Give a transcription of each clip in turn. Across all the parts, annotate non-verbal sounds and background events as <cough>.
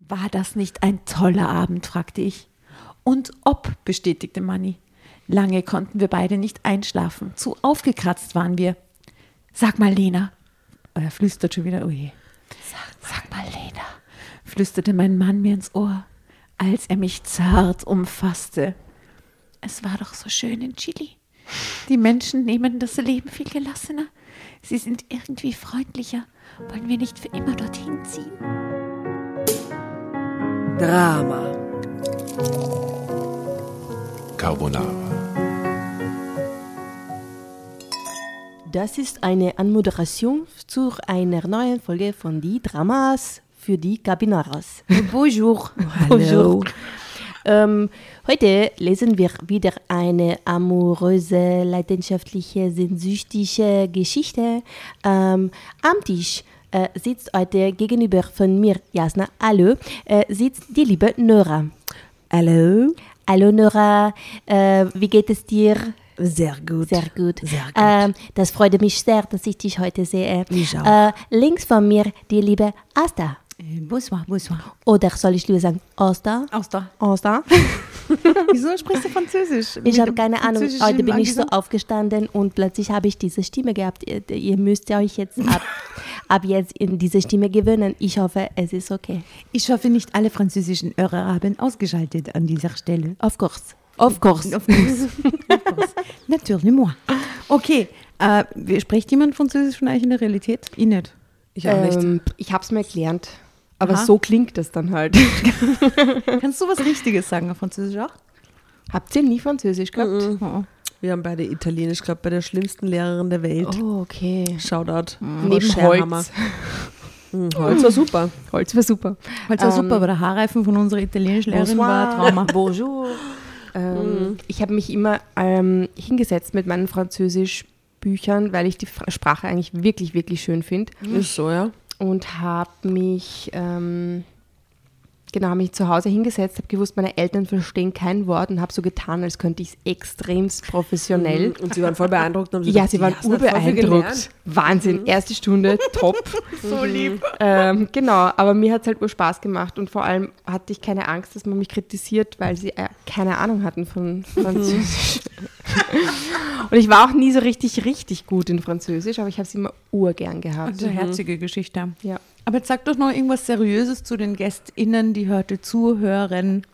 War das nicht ein toller Abend, fragte ich. Und ob, bestätigte Manni. Lange konnten wir beide nicht einschlafen. Zu aufgekratzt waren wir. Sag mal, Lena. Er flüstert schon wieder, oh je. Sag, sag mal, Lena, flüsterte mein Mann mir ins Ohr, als er mich zart umfasste. Es war doch so schön in Chile. Die Menschen nehmen das Leben viel gelassener. Sie sind irgendwie freundlicher. Wollen wir nicht für immer dorthin ziehen? Drama. Carbonara. Das ist eine Anmoderation zu einer neuen Folge von Die Dramas für die Cabinaras. <laughs> Bonjour. Bonjour. Ähm, heute lesen wir wieder eine amoröse, leidenschaftliche, sehnsüchtige Geschichte. Ähm, am Tisch äh, sitzt heute gegenüber von mir, Jasna, hallo, äh, sitzt die liebe Nora. Hallo. Hallo Nora, äh, wie geht es dir? Sehr gut. Sehr gut. Sehr gut. Ähm, das freut mich sehr, dass ich dich heute sehe. Mich auch. Äh, links von mir die liebe Asta. Bonsoir, bonsoir. Oder soll ich lieber sagen Asta? Aus da. Asta? <laughs> Wieso sprichst du Französisch? Ich habe keine Ahnung. Heute bin ich so aufgestanden und plötzlich habe ich diese Stimme gehabt. Ihr, ihr müsst euch jetzt ab, <laughs> ab jetzt in diese Stimme gewöhnen. Ich hoffe, es ist okay. Ich hoffe, nicht alle französischen Hörer haben ausgeschaltet an dieser Stelle. Of course. Of course. Of course. <laughs> Of course. Natürlich, moi. Okay, äh, spricht jemand Französisch von euch in der Realität? Ich nicht. Ich auch nicht. Ähm, ich habe es mir erklärt. Aber Aha. so klingt es dann halt. <laughs> Kannst du was Richtiges sagen auf Französisch auch? Habt ihr nie Französisch gehabt? Oh. Wir haben beide Italienisch gehabt bei der schlimmsten Lehrerin der Welt. Oh, okay. Shoutout. Neben Scherhammer. Holz. Mhm, Holz war super. Holz war super. Halt war Ähm, super, aber der Haarreifen von unserer italienischen Lehrerin war Trauma. <laughs> Bonjour. Ähm, Ich habe mich immer ähm, hingesetzt mit meinen Französischbüchern, weil ich die Sprache eigentlich wirklich, wirklich schön finde. Ist so, ja. Und habe mich, ähm, genau, habe mich zu Hause hingesetzt, habe gewusst, meine Eltern verstehen kein Wort und habe so getan, als könnte ich es extremst professionell. Und sie waren voll beeindruckt. und haben Ja, gesagt, sie waren urbeeindruckt. Wahnsinn, erste Stunde, top. <laughs> so lieb. Ähm, genau, aber mir hat es halt nur Spaß gemacht und vor allem hatte ich keine Angst, dass man mich kritisiert, weil sie äh, keine Ahnung hatten von Französisch. <laughs> und ich war auch nie so richtig, richtig gut in Französisch, aber ich habe es immer urgern gehabt. Also herzige Geschichte. Ja. Aber jetzt sag doch noch irgendwas Seriöses zu den GästInnen, die heute zuhören.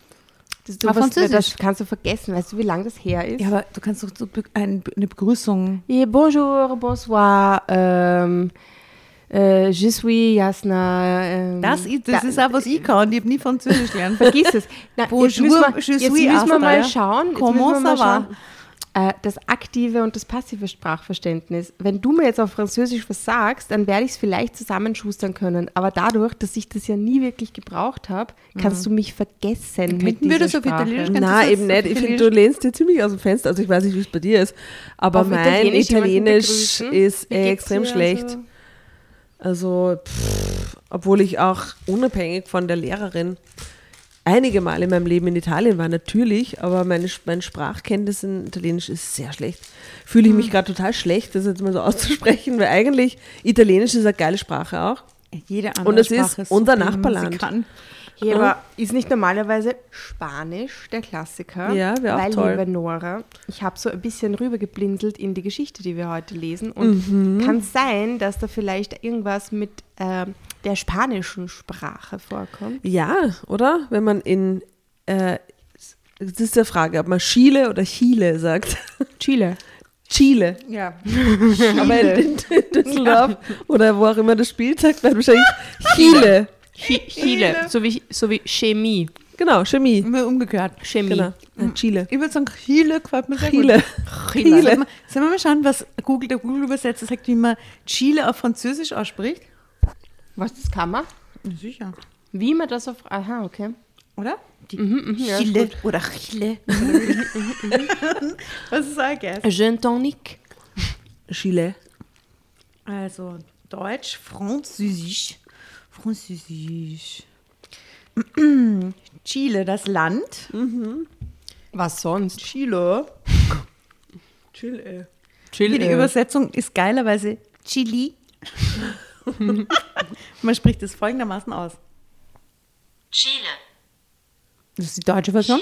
Das, du, was, das kannst du vergessen. Weißt du, wie lange das her ist? Ja, aber du kannst doch so eine Begrüßung. Et bonjour, bonsoir. Ähm, äh, je suis Jasna. Ähm, Das, ist- das da- ist auch, was ich kann. Ich habe nie Französisch gelernt. Vergiss es. Na, jetzt Bonjour, müssen wir, je jetzt suis müssen wir mal schauen. Jetzt Comment ça va? Äh, das aktive und das passive Sprachverständnis. Wenn du mir jetzt auf Französisch was sagst, dann werde ich es vielleicht zusammenschustern können. Aber dadurch, dass ich das ja nie wirklich gebraucht habe, kannst du mich vergessen. mit Könnten wir dieser das auf Sprache. Italienisch? Nein, eben nicht. Ich finde, du lehnst dir ziemlich aus dem Fenster. Also ich weiß nicht, wie es bei dir ist. Aber Auf mein Italienisch Italienisch ist extrem schlecht. Also- Also, pff, obwohl ich auch unabhängig von der Lehrerin einige Mal in meinem Leben in Italien war, natürlich, aber meine, mein Sprachkenntnis in Italienisch ist sehr schlecht. Fühle ich mich gerade total schlecht, das jetzt mal so <laughs> auszusprechen, weil eigentlich Italienisch ist eine geile Sprache auch. Jede andere Und es Sprache ist unser Nachbarland. Ja, aber ist nicht normalerweise Spanisch der Klassiker? Ja, wär auch Weil, toll. liebe Nora, ich habe so ein bisschen rübergeblinzelt in die Geschichte, die wir heute lesen. Und kann sein, dass da vielleicht irgendwas mit ähm, der spanischen Sprache vorkommt. Ja, oder? Wenn man in, äh, das ist die Frage, ob man Chile oder Chile sagt. Chile. Chile. Ja. <laughs> Aber in, in Düsseldorf oder wo auch immer das spielt, sagt man wahrscheinlich Chile. Chile. So wie, so wie Chemie. Genau, Chemie. Immer umgekehrt. Chemie. Genau. Ja, Chile. Ich würde sagen, Chile gefällt mir sehr Chile. gut. Chile. Sollen wir, sollen wir mal schauen, was Google, der Google-Übersetzer sagt, wie man Chile auf Französisch ausspricht? Was, das kann man? Sicher. Wie man das auf... Aha, okay. Oder? Die ja, ist Chile oder Chile. was ist Guess? Gin tonic. Chile. Also Deutsch, Französisch. Französisch. <clears throat> Chile, das Land. Was sonst? Chile. Chile. Hier die Übersetzung ist geilerweise Chili. Man spricht es folgendermaßen aus. Das ist die deutsche Version.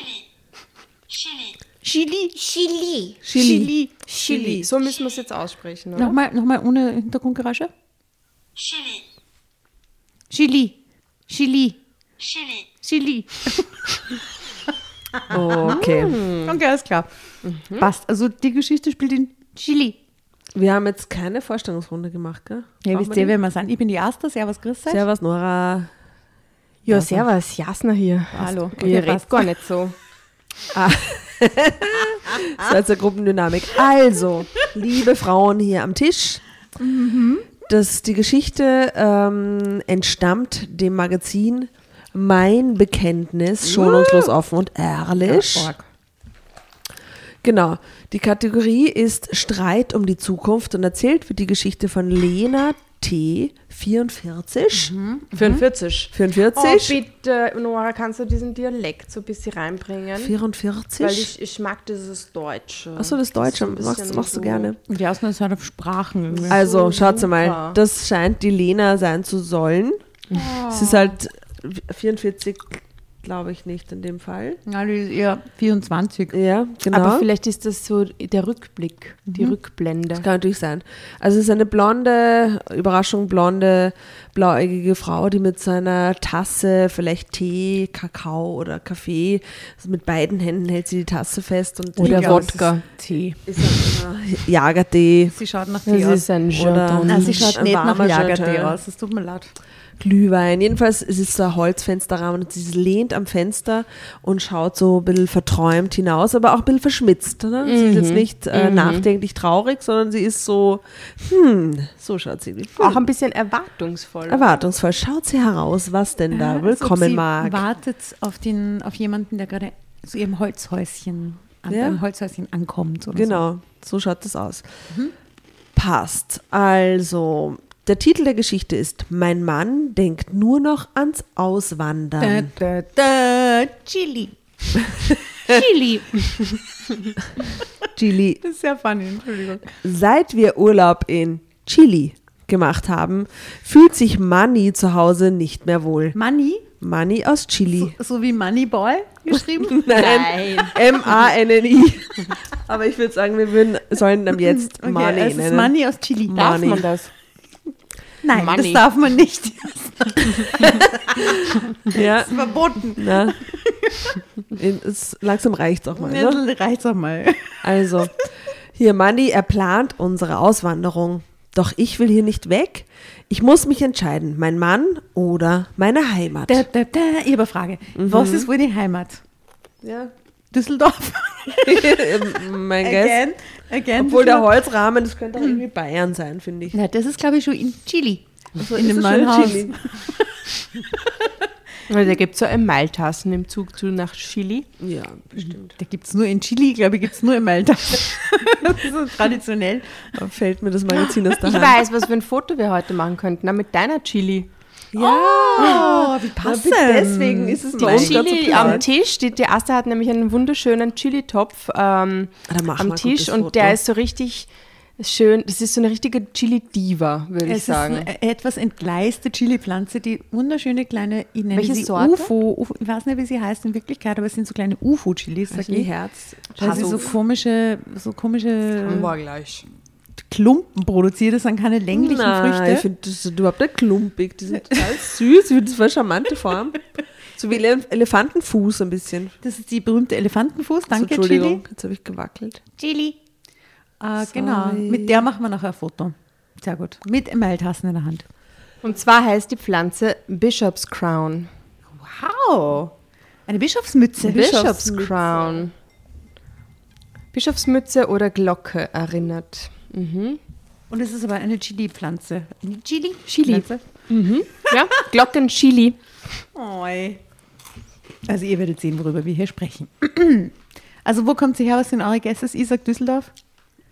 Chili. Chili. Chili. Chili. Chili. So müssen wir es jetzt aussprechen, oder? Nochmal, nochmal ohne Hintergrundgeräusche. Chili. Chili. Chili. Chili. Chili. Okay. Okay, alles klar. Passt. Also die Geschichte spielt in Chili. Wir haben jetzt keine Vorstellungsrunde gemacht, gell? Ja, wisst ihr, wer wir sind? Ich bin die Erste. Servus, grüß euch. Servus, Nora. Ja, servus, Jasna hier. Hallo. Ihr Okay, redet passt. gar nicht so. <laughs> So als eine Gruppendynamik. Also, liebe Frauen hier am Tisch, das, die Geschichte ähm, entstammt dem Magazin Mein Bekenntnis, schonungslos offen und ehrlich. Org. Genau. Die Kategorie ist Streit um die Zukunft und erzählt wird die Geschichte von Lena T. 44. 44. 44. Oh, bitte, Nora, kannst du diesen Dialekt so ein bisschen reinbringen? 44. Weil ich, ich mag dieses Deutsche. Achso, das Deutsche so ein machst, bisschen machst du so- gerne. Und die Ausnahme ist halt auf Sprachen. irgendwie. Also, schaut mal, das scheint die Lena sein zu sollen. Es ist halt 44, glaube ich nicht in dem Fall. Ja, die ist eher 24. Ja, genau. Aber vielleicht ist das so der Rückblick, die Rückblende. Kann natürlich sein. Also es ist eine blonde, Überraschung, blonde, blauäugige Frau, die mit so einer Tasse, vielleicht Tee, Kakao oder Kaffee, also mit beiden Händen hält sie die Tasse fest und Oder Wodka. ist Tee. ist Jagertee, Sie schaut nach Das Tee aus. ist ein Oder- Chardonnay. Nein, sie schaut nicht nach Jagertee aus. Das tut mir leid. Glühwein. Jedenfalls es ist so ein Holzfensterrahmen und sie lehnt am Fenster und schaut so ein bisschen verträumt hinaus, aber auch ein bisschen verschmitzt. Ne? Sie ist jetzt nicht äh, nachdenklich traurig, sondern sie ist so, hm, so schaut sie. Hm. Auch ein bisschen erwartungsvoll. Erwartungsvoll. Schaut sie heraus, was denn da ob willkommen sie mag. wartet auf, den, auf jemanden, der gerade zu ihrem Holzhäuschen, an Ja. einem Holzhäuschen ankommt. Oder Genau, so schaut das aus. Passt. Also, der Titel der Geschichte ist Mein Mann denkt nur noch ans So. Auswandern. Da, da, da, Chili. Chili. <laughs> Chili. Das ist sehr funny, Entschuldigung. Seit wir Urlaub in Chili gemacht haben, fühlt sich Manny zu Hause nicht mehr wohl. Money, Manny aus Chili. so wie Moneyball geschrieben. <laughs> Nein. M-A-N-N-I. Aber ich würde sagen, wir würden, sollen dann jetzt Okay, Money es ist nennen. Money aus Chili. Darf Money. man das? Nein, Money. das darf man nicht. <laughs> <laughs> Ja, Das ist verboten. na. <laughs> In- Es, langsam reicht auch mal. Ne? Das reicht auch mal. Also, hier Mandy, er plant unsere Auswanderung. Doch ich will hier nicht weg. Ich muss mich entscheiden, mein Mann oder meine Heimat. Da, da, da, ich habe eine Frage. Was ist wohl die Heimat? ja. Düsseldorf? mein Guess. Again? Obwohl der? Holzrahmen, das könnte auch irgendwie Bayern sein, finde ich. Na, das ist, glaube ich, schon in Chili. So, in dem neuen Haus. <laughs> Weil da gibt es so ein Mailtassen im Zug zu nach Chili. Ja, bestimmt. Da gibt es nur in Chili, glaube ich, gibt es nur Malta. <laughs> das ist so traditionell. Da fällt mir das Magazin aus der Ich Hand. weiß, was für ein Foto wir heute machen könnten, na, mit deiner Chili. Oh, wie passend. Deswegen ist es Die bei uns gerade so Chili am. Tisch, die, die erste hat nämlich einen wunderschönen Chili-Topf ähm, Ah, wir am Tisch und der ist so richtig schön, das ist so eine richtige Chili-Diva, würde ich Es ist sagen. eine etwas entgleiste Chili-Pflanze, die wunderschöne kleine, ich nenne Welche sie Sorte? UFO, UFO, ich weiß nicht, wie sie heißt in Wirklichkeit, aber es sind so kleine UFO-Chilis, Also die. Herz. Weil sie so komische, so komische gleich. Klumpen produziert, das sind keine länglichen Nein, ich Früchte. finde das ist überhaupt nicht klumpig. Die sind total süß. Ich finde das voll charmante Form. So wie Ele Elefantenfuß ein bisschen. Das ist die berühmte Elefantenfuß, danke so, Chili. Entschuldigung, jetzt habe ich gewackelt. Chili. Ah, genau, mit der machen wir nachher ein Foto. Sehr gut. Mit Emaltassen in der Hand. Und zwar heißt die Pflanze Bishop's Crown. Wow. Eine Bischofsmütze. Bishop's Crown. Bischofsmütze oder Glocke erinnert. Mhm. Und es ist aber eine Chili-Pflanze. Eine Chili? Chili. Pflanze? Ja, Glockenchili. Oi. Also ihr werdet sehen, worüber wir hier sprechen. Also wo kommt sie her? Was sind eure? Ich sag Düsseldorf.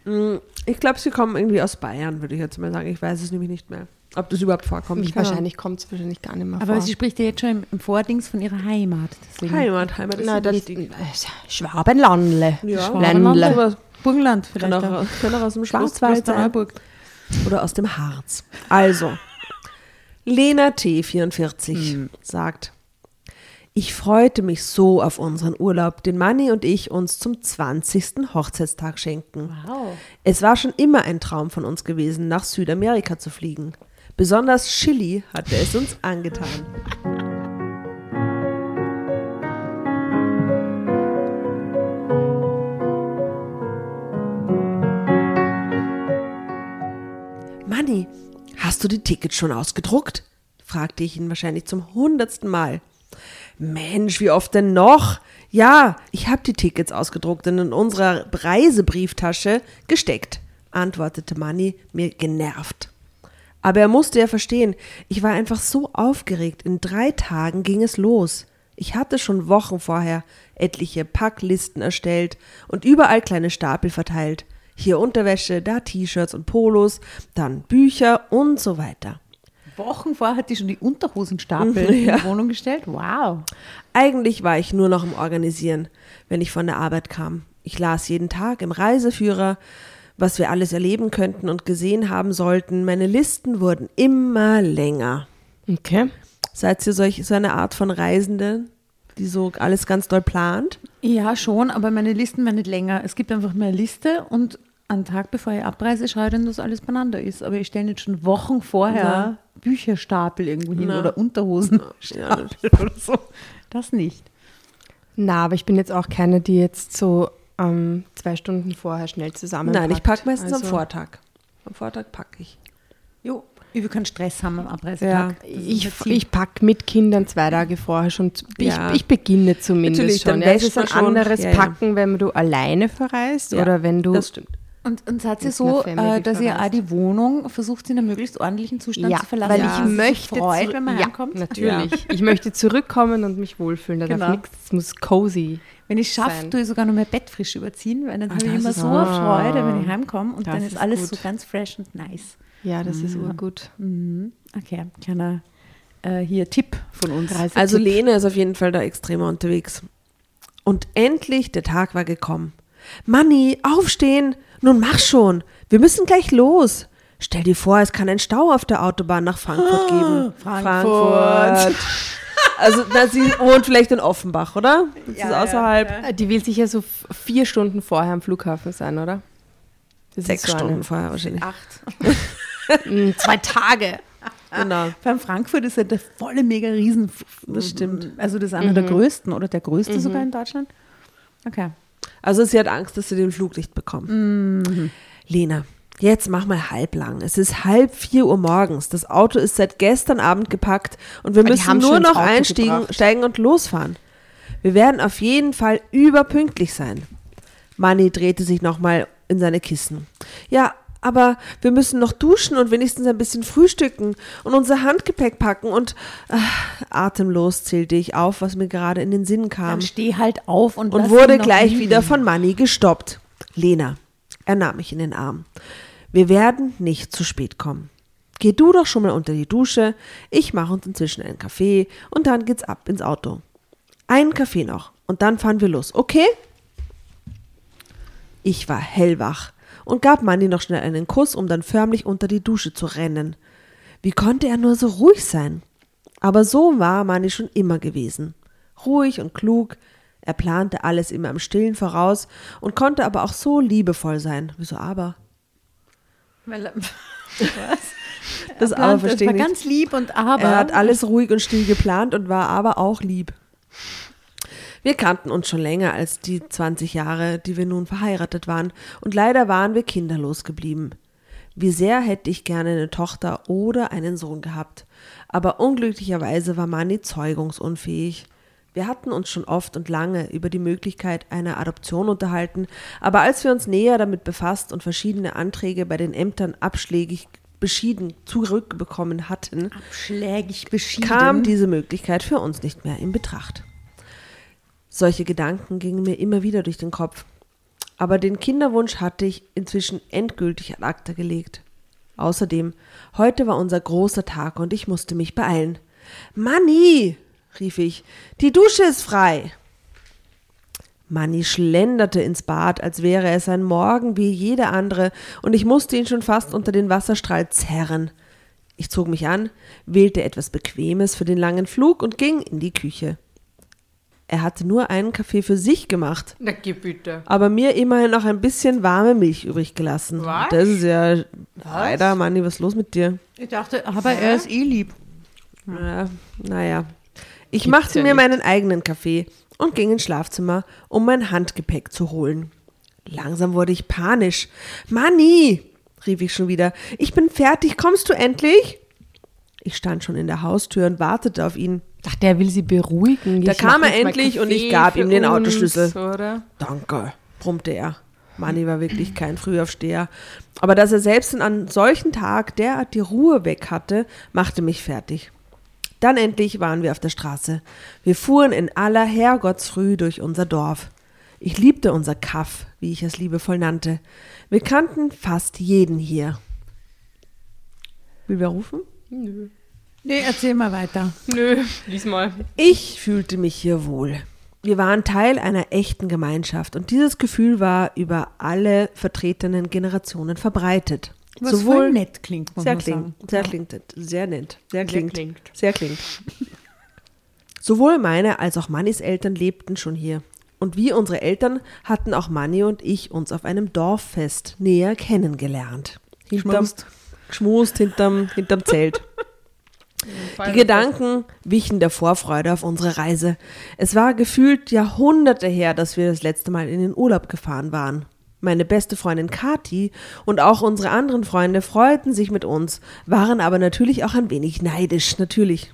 Mm, Ich glaube, sie kommen irgendwie aus Bayern, würde ich jetzt mal sagen. Ich weiß es nämlich nicht mehr, ob das überhaupt vorkommt. Mich wahrscheinlich kommt es wahrscheinlich gar nicht mehr Aber vor. sie spricht ja jetzt schon im, im Vordings von ihrer Heimat. Deswegen. Heimat, Heimat ist Na, dann wichtig. Schwabenlandle. Ja, Ländle. aber Burgenland kann vielleicht. auch, auch. kann auch aus dem Schwarzwald sein. Klosterneuburg. Oder aus dem Harz. Also, Lena T44 Hm. sagt, Ich freute mich so auf unseren Urlaub, den Manni und ich uns zum 20. Hochzeitstag schenken. Wow. Es war schon immer ein Traum von uns gewesen, nach Südamerika zu fliegen. Besonders Chili hatte es uns angetan. Manni, hast du die Tickets schon ausgedruckt? fragte ich ihn wahrscheinlich zum hundertsten Mal. Mensch, wie oft denn noch? Ja, ich habe die Tickets ausgedruckt und in unserer Reisebrieftasche gesteckt, antwortete Manni mir genervt. Aber er musste ja verstehen, ich war einfach so aufgeregt. In drei Tagen ging es los. Ich hatte schon Wochen vorher etliche Packlisten erstellt und überall kleine Stapel verteilt. Hier Unterwäsche, da T-Shirts und Polos, dann Bücher und so weiter. Wochen vorher hat die schon die Unterhosenstapel <laughs> in die Wohnung gestellt. Wow. Eigentlich war ich nur noch im Organisieren, wenn ich von der Arbeit kam. Ich las jeden Tag im Reiseführer, was wir alles erleben könnten und gesehen haben sollten. Meine Listen wurden immer länger. Okay. Seid ihr solch, so eine Art von Reisende, die so alles ganz doll plant? Ja, schon, aber meine Listen werden nicht länger. Es gibt einfach mehr Liste und am Tag, bevor ich abreise, schaue ich dann, dass alles beieinander ist. Aber ich stelle nicht schon Wochen vorher Na. Bücherstapel irgendwo hin Na. oder Unterhosenstapel oder so. Das nicht. Na, aber ich bin jetzt auch keine, die jetzt so ähm, zwei Stunden vorher schnell zusammenpackt. Nein, ich packe meistens am Also, Vortag. Am Vortag packe ich. Jo. Ich will keinen Stress haben am Abreisetag. Ja. Das Ich, ich packe mit Kindern zwei Tage vorher schon. zu- Ja. Ich, ich beginne zumindest Natürlich, schon. dann Ja, es ist ein schon. anderes Ja, ja. Packen, wenn du alleine verreist Ja, oder wenn du. Und, und ihr Mit so, äh, dass ihr auch die Wohnung versucht, in einem möglichst ordentlichen Zustand ja, zu verlassen? weil dass ich möchte freut, wenn man ja, heimkommt? Natürlich. Ich möchte zurückkommen und mich wohlfühlen. Da Genau. darf nichts, es muss cozy. Wenn ich schaffe, sein. tue ich sogar noch mehr Bett frisch überziehen, weil dann habe ich immer so eine Freude, wenn ich heimkomme und dann ist ist alles gut. so ganz fresh und nice. Ja, das ist urgut. Mhm. Okay, kleiner äh, hier Tipp von uns. Reisetipp. Also Lene ist auf jeden Fall da extremer unterwegs. Und endlich, der Tag war gekommen. Manni, aufstehen! Nun mach schon! Wir müssen gleich los! Stell dir vor, es kann einen Stau auf der Autobahn nach Frankfurt geben. Frankfurt. <laughs> Also, na, sie wohnt vielleicht in Offenbach, oder? Das ist außerhalb. Äh, Die will sicher so vier Stunden vorher am Flughafen sein, oder? Das Sechs so Stunden vorher wahrscheinlich. Acht. Mm, <laughs> Zwei Tage. Genau. Beim Frankfurt ist ja der volle mega Riesen. Das stimmt. Also das ist einer der größten oder der größte sogar in Deutschland. Okay. Also sie hat Angst, dass sie den Flug nicht bekommt. Lena, jetzt mach mal halblang. Es ist halb vier Uhr morgens. Das Auto ist seit gestern Abend gepackt und wir müssen nur noch einsteigen und losfahren. Wir werden auf jeden Fall überpünktlich sein. Manni drehte sich nochmal in seine Kissen. Ja, aber wir müssen noch duschen und wenigstens ein bisschen frühstücken und unser Handgepäck packen und äh, atemlos zählte ich auf, was mir gerade in den Sinn kam Dann steh halt auf und, und wurde gleich liegen. wieder von Manni gestoppt. Lena, er nahm mich in den Arm. Wir werden nicht zu spät kommen. Geh du doch schon mal unter die Dusche, ich mache uns inzwischen einen Kaffee und dann geht's ab ins Auto. Einen Kaffee noch und dann fahren wir los, okay? Ich war hellwach und gab Manni noch schnell einen Kuss, um dann förmlich unter die Dusche zu rennen. Wie konnte er nur so ruhig sein? Aber so war Manni schon immer gewesen. Ruhig und klug, er plante alles immer im Stillen voraus und konnte aber auch so liebevoll sein. Wieso aber? Weil, er- <laughs> was? <laughs> Das Er aber verstehe war ich nicht. ganz lieb und aber. Er hat alles ruhig und still geplant und war aber auch lieb. Wir kannten uns schon länger als die 20 Jahre, die wir nun verheiratet waren, und leider waren wir kinderlos geblieben. Wie sehr hätte ich gerne eine Tochter oder einen Sohn gehabt, aber unglücklicherweise war Manni zeugungsunfähig. Wir hatten uns schon oft und lange über die Möglichkeit einer Adoption unterhalten, aber als wir uns näher damit befasst und verschiedene Anträge bei den Ämtern abschlägig beschieden zurückbekommen hatten, abschlägig beschieden. kam diese Möglichkeit für uns nicht mehr in Betracht. Solche Gedanken gingen mir immer wieder durch den Kopf. Aber den Kinderwunsch hatte ich inzwischen endgültig ad acta gelegt. Außerdem, heute war unser großer Tag und ich musste mich beeilen. Manni, rief ich, die Dusche ist frei. Manni schlenderte ins Bad, als wäre es ein Morgen wie jeder andere, und ich musste ihn schon fast unter den Wasserstrahl zerren. Ich zog mich an, wählte etwas Bequemes für den langen Flug und ging in die Küche. Er hatte nur einen Kaffee für sich gemacht, Na, geh bitte. aber mir immerhin noch ein bisschen warme Milch übrig gelassen. Was? Das ist ja leider, Manni, was ist los mit dir? Ich dachte, aber er ist eh lieb. Ja, naja. Ich Gibt's machte ja mir nicht. meinen eigenen Kaffee und ging ins Schlafzimmer, um mein Handgepäck zu holen. Langsam wurde ich panisch. Manni, rief ich schon wieder, ich bin fertig, kommst du endlich? Ich stand schon in der Haustür und wartete auf ihn. Dachte, er will sie beruhigen. Da Ich kam er endlich und ich gab ihm den uns, Autoschlüssel. Oder? Danke, brummte er. Manni war wirklich kein Frühaufsteher. Aber dass er selbst an einem solchen Tag derart die Ruhe weg hatte, machte mich fertig. Dann endlich waren wir auf der Straße. Wir fuhren in aller Herrgottsfrüh durch unser Dorf. Ich liebte unser Kaff, wie ich es liebevoll nannte. Wir kannten fast jeden hier. Will wer rufen? Nö. Nee, erzähl mal weiter. Nö, lies mal. Ich fühlte mich hier wohl. Wir waren Teil einer echten Gemeinschaft und dieses Gefühl war über alle vertretenen Generationen verbreitet. Was voll nett klingt, muss sehr man klingt, sagen. sehr klingt, sehr nett, sehr klingt, klingt. sehr klingt. Sowohl meine als auch Mannis Eltern lebten schon hier. Und wie unsere Eltern hatten auch Manni und ich uns auf einem Dorffest näher kennengelernt. Hinterm, Geschmust. geschmust hinterm, hinterm Zelt. Die Gedanken wichen der Vorfreude auf unsere Reise. Es war gefühlt Jahrhunderte her, dass wir das letzte Mal in den Urlaub gefahren waren. Meine beste Freundin Kati und auch unsere anderen Freunde freuten sich mit uns, waren aber natürlich auch ein wenig neidisch, natürlich.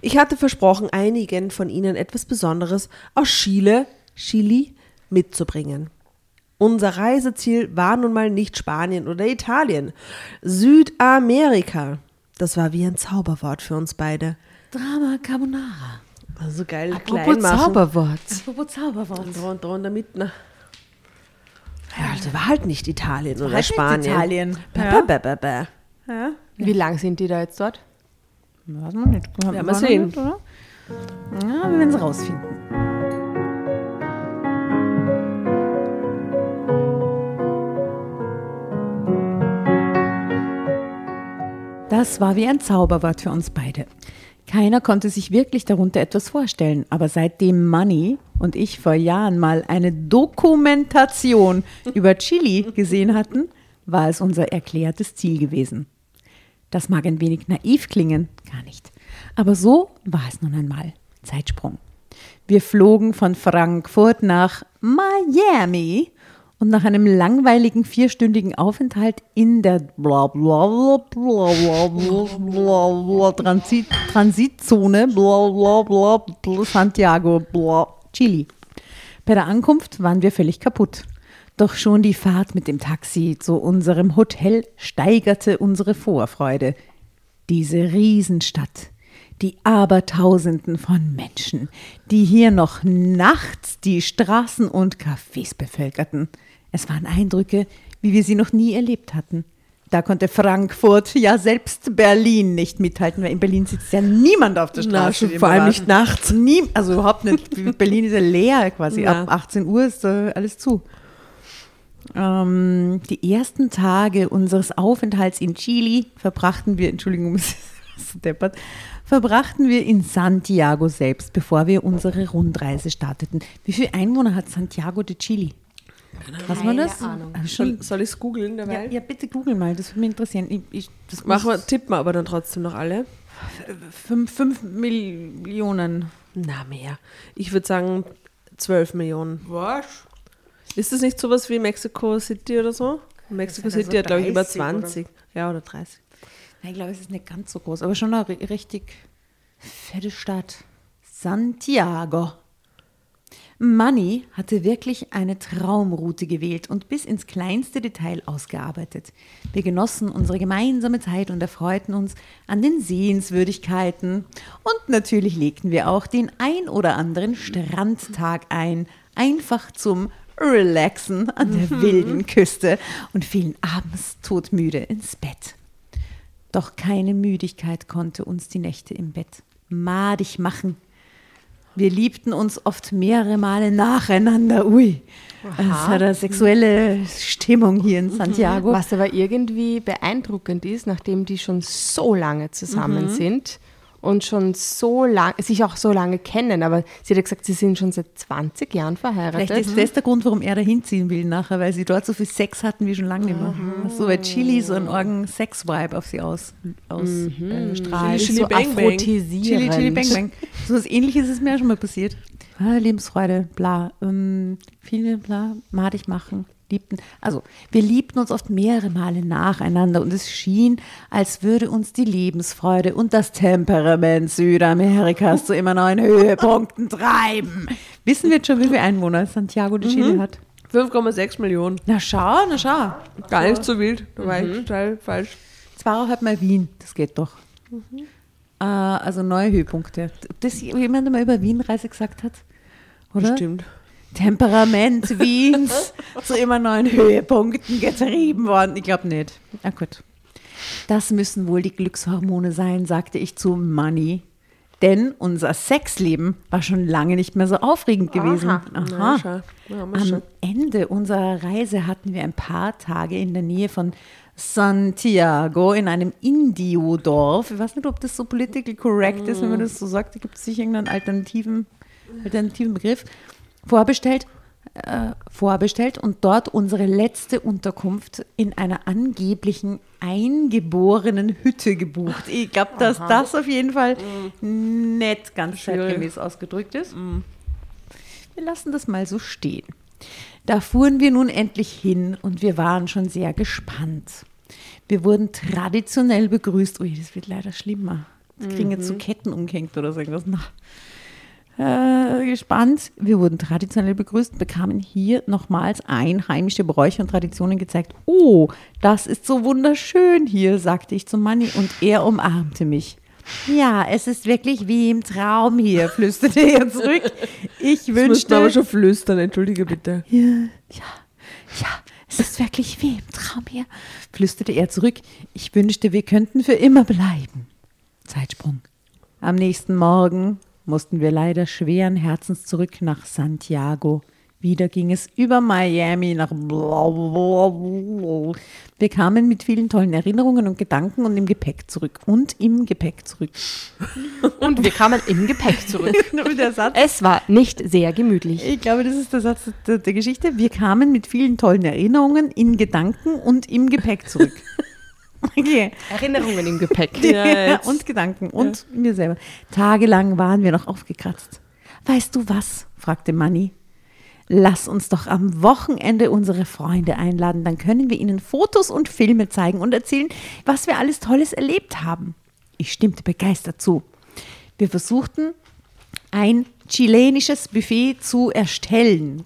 Ich hatte versprochen, einigen von ihnen etwas Besonderes aus Chile, Chili mitzubringen. Unser Reiseziel war nun mal nicht Spanien oder Italien, Südamerika. Das war wie ein Zauberwort für uns beide. Drama Carbonara. Also geil, Apropos klein machen. Zauberwort. Apropos Zauberwort. Und drunter, drunter mit, ne? Ja, also war halt nicht Italien oder halt nicht Spanien. Italien. Bä, Ja. bä, bä, bä. Ja, Wie lang sind die da jetzt dort? weiß man nicht. Werden wir sehen. Nicht, oder? Ja, wir werden es rausfinden. Das war wie ein Zauberwort für uns beide. Keiner konnte sich wirklich darunter etwas vorstellen, aber seitdem Money und ich vor Jahren mal eine Dokumentation <laughs> über Chili gesehen hatten, war es unser erklärtes Ziel gewesen. Das mag ein wenig naiv klingen, gar nicht. Aber so war es nun einmal. Zeitsprung. Wir flogen von Frankfurt nach Miami und nach einem langweiligen vierstündigen Aufenthalt in der bla bla bla bla bla bla bla Transit, Transitzone bla bla bla bla Santiago bla Chili. Bei der Ankunft waren wir völlig kaputt. Doch schon die Fahrt mit dem Taxi zu unserem Hotel steigerte unsere Vorfreude. Diese Riesenstadt, die Abertausenden von Menschen, die hier noch nachts die Straßen und Cafés bevölkerten. Es waren Eindrücke, wie wir sie noch nie erlebt hatten. Da konnte Frankfurt, ja selbst Berlin nicht mithalten, weil in Berlin sitzt ja niemand auf der Na, Straße. wie vor allem nicht nachts. Nie, also überhaupt nicht. Berlin ist ja leer quasi. Ja. Ab 18 Uhr ist äh, alles zu. Ähm, die ersten Tage unseres Aufenthalts in Chile verbrachten wir, Entschuldigung, <laughs> es deppert, verbrachten wir in Santiago selbst, bevor wir unsere Rundreise starteten. Wie viele Einwohner hat Santiago de Chile? Weiß man das? Ahnung. Schon, Soll, soll ich es googeln ja, dabei? ja, bitte google mal, das würde mich interessieren. Ich, ich, das Machen wir, tippen wir aber dann trotzdem noch alle. fünf, fünf Millionen. Na, mehr. Ich würde sagen 12 Millionen. Was? Ist das nicht sowas wie Mexico City oder so? Mexico City also hat, glaube ich, über 30 oder- 20. Ja, oder 30. Nein, ich glaube, es ist nicht ganz so groß, aber schon eine ri- richtig fette Stadt. Santiago. Manny hatte wirklich eine Traumroute gewählt und bis ins kleinste Detail ausgearbeitet. Wir genossen unsere gemeinsame Zeit und erfreuten uns an den Sehenswürdigkeiten. Und natürlich legten wir auch den ein oder anderen Strandtag ein, einfach zum Relaxen an der wilden Küste und fielen abends todmüde ins Bett. Doch keine Müdigkeit konnte uns die Nächte im Bett madig machen. Wir liebten uns oft mehrere Male nacheinander. Ui, es hat eine sexuelle Stimmung hier in Santiago. Was aber irgendwie beeindruckend ist, nachdem die schon so lange zusammen sind und schon so lange, sich auch so lange kennen, aber sie hat ja gesagt, sie sind schon seit 20 Jahren verheiratet. Vielleicht ist das der Grund, warum er da hinziehen will nachher, weil sie dort so viel Sex hatten wie schon lange nicht mehr. So weil Chili so einen orgen Sex-Vibe auf sie aus, aus äh, strahlt. Chili, so Bang Bang. Chili, Chili, Bang Bang. So was ähnliches ist mir ja schon mal passiert. Ah, Lebensfreude, bla. Ähm, viele, bla, madig machen. Liebten. Also, wir liebten uns oft mehrere Male nacheinander und es schien, als würde uns die Lebensfreude und das Temperament Südamerikas zu immer neuen Höhepunkten treiben. Wissen wir jetzt schon, wie viele Einwohner Santiago de Chile hat? 5,6 Millionen. Na schau, na schau. Gar nicht so wild. Da war ich total falsch. Zwar auch halt mal Wien, das geht doch. Äh, also neue Höhepunkte. Ob das jemand einmal über Wien-Reise gesagt hat? Oder? Bestimmt. Temperament Wiens <laughs> zu immer neuen Höhepunkten getrieben worden. Ich glaube nicht. Na gut. Das müssen wohl die Glückshormone sein, sagte ich zu Money. Denn unser Sexleben war schon lange nicht mehr so aufregend gewesen. Aha. schau. Ja, Am. Ende unserer Reise hatten wir ein paar Tage in der Nähe von Santiago in einem Indio-Dorf. Ich weiß nicht, ob das so political correct ist, wenn man das so sagt. Da gibt es sicher irgendeinen alternativen, alternativen Begriff. Vorbestellt, äh, vorbestellt und dort unsere letzte Unterkunft in einer angeblichen eingeborenen Hütte gebucht. Ich glaube, dass das auf jeden Fall nicht ganz zeitgemäß ausgedrückt ist. Wir lassen das mal so stehen. Da fuhren wir nun endlich hin und wir waren schon sehr gespannt. Wir wurden traditionell begrüßt. Ui, das wird leider schlimmer. Jetzt kriegen jetzt so Ketten umgehängt oder so irgendwas. Na. Äh, gespannt. Wir wurden traditionell begrüßt, bekamen hier nochmals einheimische Bräuche und Traditionen gezeigt. Oh, das ist so wunderschön hier, sagte ich zum Manni und er umarmte mich. Ja, es ist wirklich wie im Traum hier, flüsterte er zurück. Ich Das wünschte, ihr aber schon flüstern, entschuldige bitte. ja, ja, ja, es ist wirklich wie im Traum hier, flüsterte er zurück. Ich wünschte, wir könnten für immer bleiben. Zeitsprung. Am nächsten Morgen mussten wir leider schweren Herzens zurück nach Santiago. Wieder ging es über Miami nach. Wir kamen mit vielen tollen Erinnerungen und Gedanken und im Gepäck zurück. Und im Gepäck zurück. Und wir kamen im Gepäck zurück. <laughs> Es war nicht sehr gemütlich. Ich glaube, das ist der Satz der, der Geschichte. Wir kamen mit vielen tollen Erinnerungen in Gedanken und im Gepäck zurück. Okay. Erinnerungen im Gepäck. <laughs> Ja, und Gedanken und mir selber. Tagelang waren wir noch aufgekratzt. Weißt du was? fragte Manni. Lass uns doch am Wochenende unsere Freunde einladen, dann können wir ihnen Fotos und Filme zeigen und erzählen, was wir alles Tolles erlebt haben. Ich stimmte begeistert zu. Wir versuchten, ein chilenisches Buffet zu erstellen.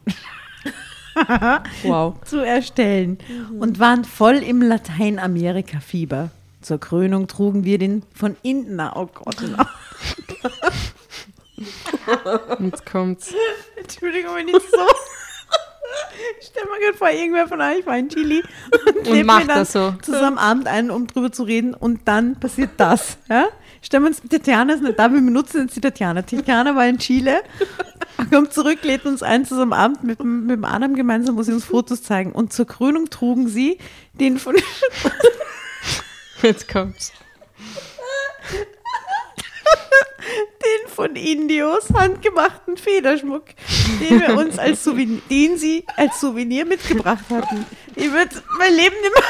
<laughs> Wow. zu erstellen und waren voll im Lateinamerika-Fieber. Zur Krönung trugen wir den von innen. na, Oh Gott. <laughs> Jetzt kommt's. Entschuldigung, wenn ich so. Stell mir gerade vor, irgendwer von euch war in Chili und, lädt macht das so. zusammen Abend ein, um drüber zu reden und dann passiert das. Ja? Stellen wir uns, Tatjana ist nicht da, wir benutzen jetzt die Tatjana. Tatjana war in Chile, <laughs> kommt zurück, lädt uns ein zusammen Abend mit, dem- mit dem Adam gemeinsam, wo sie uns Fotos zeigen. Und zur Krönung trugen sie den von, <laughs> Jetzt kommt's. den von Indios handgemachten Federschmuck, den wir uns als Souvenir, den sie als Souvenir mitgebracht hatten. Ich würde mein Leben nicht mehr,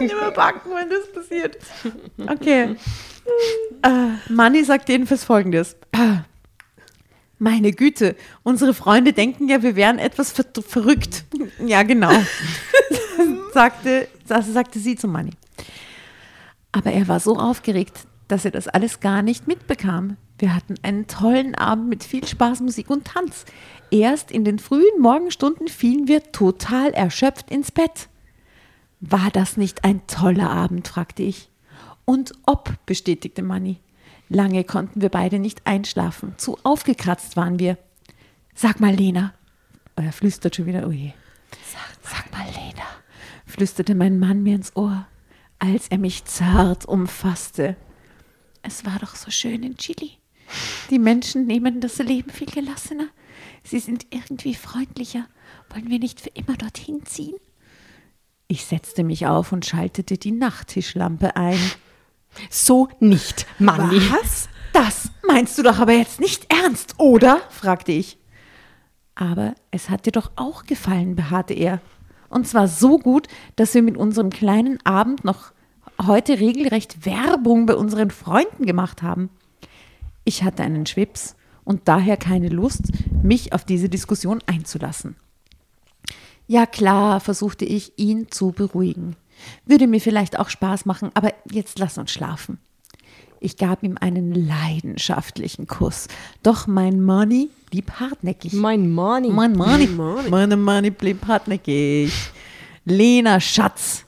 nicht mehr backen, wenn das passiert. Okay. Äh, Manni sagt jedenfalls folgendes. Meine Güte, unsere Freunde denken ja, wir wären etwas ver verrückt. Ja, genau. <laughs> sagte, das sagte sie zu Manni. Aber er war so aufgeregt, dass er das alles gar nicht mitbekam. Wir hatten einen tollen Abend mit viel Spaß, Musik und Tanz. Erst in den frühen Morgenstunden fielen wir total erschöpft ins Bett. War das nicht ein toller Abend, fragte ich. Und ob, bestätigte Manni. Lange konnten wir beide nicht einschlafen. Zu aufgekratzt waren wir. Sag mal, Lena. Er flüstert schon wieder, oh je. Sag, sag mal, Lena, flüsterte mein Mann mir ins Ohr, als er mich zart umfasste. Es war doch so schön in Chile. Die Menschen nehmen das Leben viel gelassener. Sie sind irgendwie freundlicher. Wollen wir nicht für immer dorthin ziehen? Ich setzte mich auf und schaltete die Nachttischlampe ein. So nicht, Manni. Was? Das meinst du doch aber jetzt nicht ernst, oder? fragte ich. Aber es hat dir doch auch gefallen, beharrte er. Und zwar so gut, dass wir mit unserem kleinen Abend noch heute regelrecht Werbung bei unseren Freunden gemacht haben. Ich hatte einen Schwips und daher keine Lust, mich auf diese Diskussion einzulassen. Ja klar, versuchte ich, ihn zu beruhigen. Würde mir vielleicht auch Spaß machen, aber jetzt lass uns schlafen. Ich gab ihm einen leidenschaftlichen Kuss, doch mein Money blieb hartnäckig. Mein Money. Mein Money, meine Money blieb hartnäckig. Lena Schatz,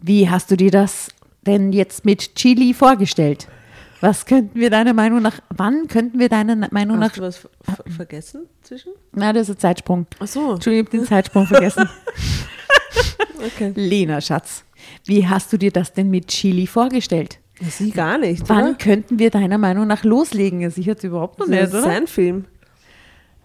wie hast du dir das denn jetzt mit Chili vorgestellt? Was könnten wir deiner Meinung nach, wann könnten wir deiner Meinung nach, Hast du was ver ver vergessen zwischen? na, das ist ein Zeitsprung. Ach so. Entschuldigung, ich habe den Zeitsprung vergessen. <laughs> Okay. Lena Schatz, wie hast du dir das denn mit Chili vorgestellt? Sie gar nicht, Wann oder? könnten wir deiner Meinung nach loslegen? Sie hat überhaupt noch Das nicht, ist oder? sein Film.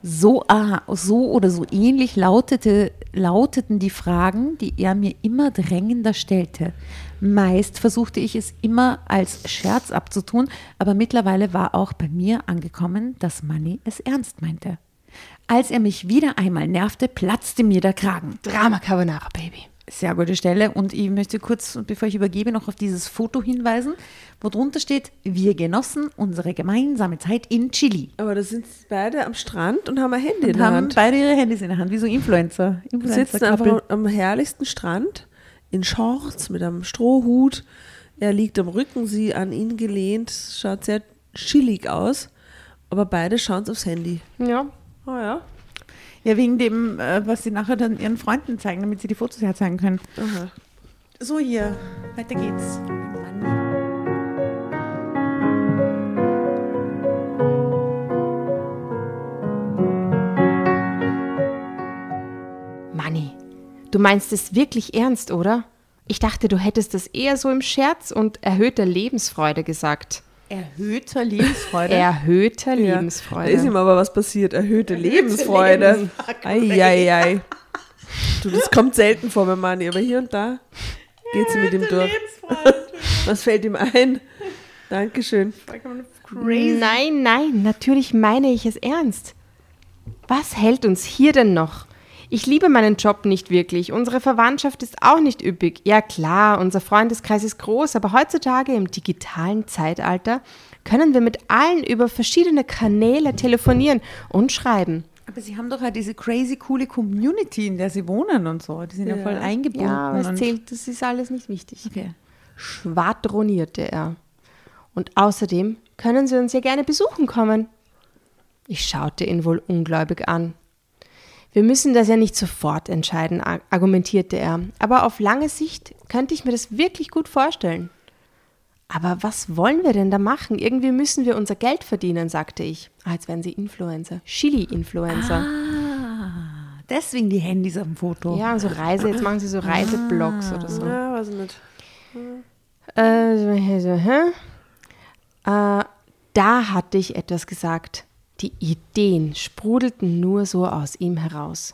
So, ah, so oder so ähnlich lautete, lauteten die Fragen, die er mir immer drängender stellte. Meist versuchte ich es immer als Scherz abzutun, aber mittlerweile war auch bei mir angekommen, dass Manny es ernst meinte. Als er mich wieder einmal nervte, platzte mir der Kragen. Drama Carbonara, Baby. Sehr gute Stelle. Und ich möchte kurz, bevor ich übergebe, noch auf dieses Foto hinweisen, wo drunter steht, wir genossen unsere gemeinsame Zeit in Chile. Aber da sind beide am Strand und haben ein Handy in Und der haben Hand. beide ihre Handys in der Hand, wie so Influencer. sitzen Influencer einfach am herrlichsten Strand in Shorts mit einem Strohhut. Er liegt am Rücken, sie an ihn gelehnt, schaut sehr chillig aus. Aber beide schauen aufs Handy. Ja. Oh ja. Ja, wegen dem, äh, was sie nachher dann ihren Freunden zeigen, damit sie die Fotos herzeigen können. Aha. So, hier, weiter geht's. Du meinst es wirklich ernst, oder? Ich dachte, du hättest das eher so im Scherz und erhöhter Lebensfreude gesagt. Erhöhter Lebensfreude. Erhöhter Ja. Lebensfreude. Da ist ihm aber was passiert. Erhöhte Lebensfreude. Eieiei. Du, das kommt selten vor beim Manni, aber hier und da geht sie mit ihm durch. Was fällt ihm ein? Dankeschön. Nein, nein, natürlich meine ich es ernst. Was hält uns hier denn noch? Ich liebe meinen Job nicht wirklich. Unsere Verwandtschaft ist auch nicht üppig. Ja klar, unser Freundeskreis ist groß, aber heutzutage im digitalen Zeitalter können wir mit allen über verschiedene Kanäle telefonieren und schreiben. Aber sie haben doch ja diese crazy coole Community, in der sie wohnen und so. Die sind ja, Ja. voll eingebunden. Ja, aber es zählt, das ist alles nicht wichtig. Okay. schwadronierte er. Und außerdem können Sie uns ja gerne besuchen kommen. Ich schaute ihn wohl ungläubig an. Wir müssen das ja nicht sofort entscheiden, ar- argumentierte er, aber auf lange Sicht könnte ich mir das wirklich gut vorstellen. Aber was wollen wir denn da machen? Irgendwie müssen wir unser Geld verdienen, sagte ich. Ah, jetzt werden sie Influencer. Chili-Influencer. Ah, deswegen die Handys auf dem Foto. Ja, so Reise, jetzt machen sie so Reiseblogs oder so. Ja, weiß ich nicht. Äh, so, hä? Äh, da hatte ich etwas gesagt. Die Ideen sprudelten nur so aus ihm heraus.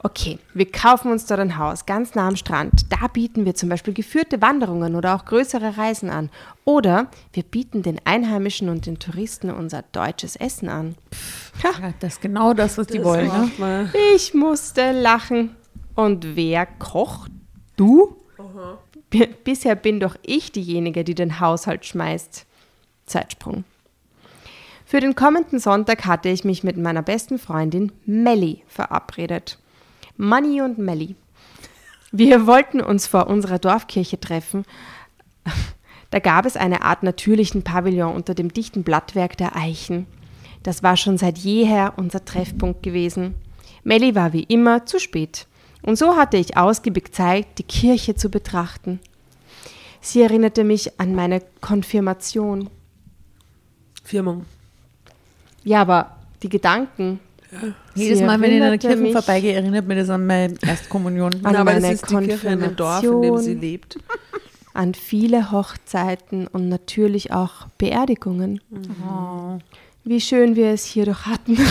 Okay, wir kaufen uns dort ein Haus ganz nah am Strand. Da bieten wir zum Beispiel geführte Wanderungen oder auch größere Reisen an. Oder wir bieten den Einheimischen und den Touristen unser deutsches Essen an. Ja, das ist genau das, was die wollen. Ne? Ich musste lachen. Und wer kocht? Du? B bisher bin doch ich diejenige, die den Haushalt schmeißt. Zeitsprung. Für den kommenden Sonntag hatte ich mich mit meiner besten Freundin Melli verabredet. Manni und Melli. Wir wollten uns vor unserer Dorfkirche treffen. Da gab es eine Art natürlichen Pavillon unter dem dichten Blattwerk der Eichen. Das war schon seit jeher unser Treffpunkt gewesen. Melli war wie immer zu spät. Und so hatte ich ausgiebig Zeit, die Kirche zu betrachten. Sie erinnerte mich an meine Konfirmation. Firmung. Ja, aber die Gedanken. Jedes Sie Mal, wenn ich in einer Kirche mich vorbeigehe, erinnert mir das an meine Erstkommunion. <laughs> An aber das meine ist die Kirche in dem Dorf, in dem sie lebt. an viele Hochzeiten und natürlich auch Beerdigungen. Oh. Wie schön wir es hier doch hatten. <laughs>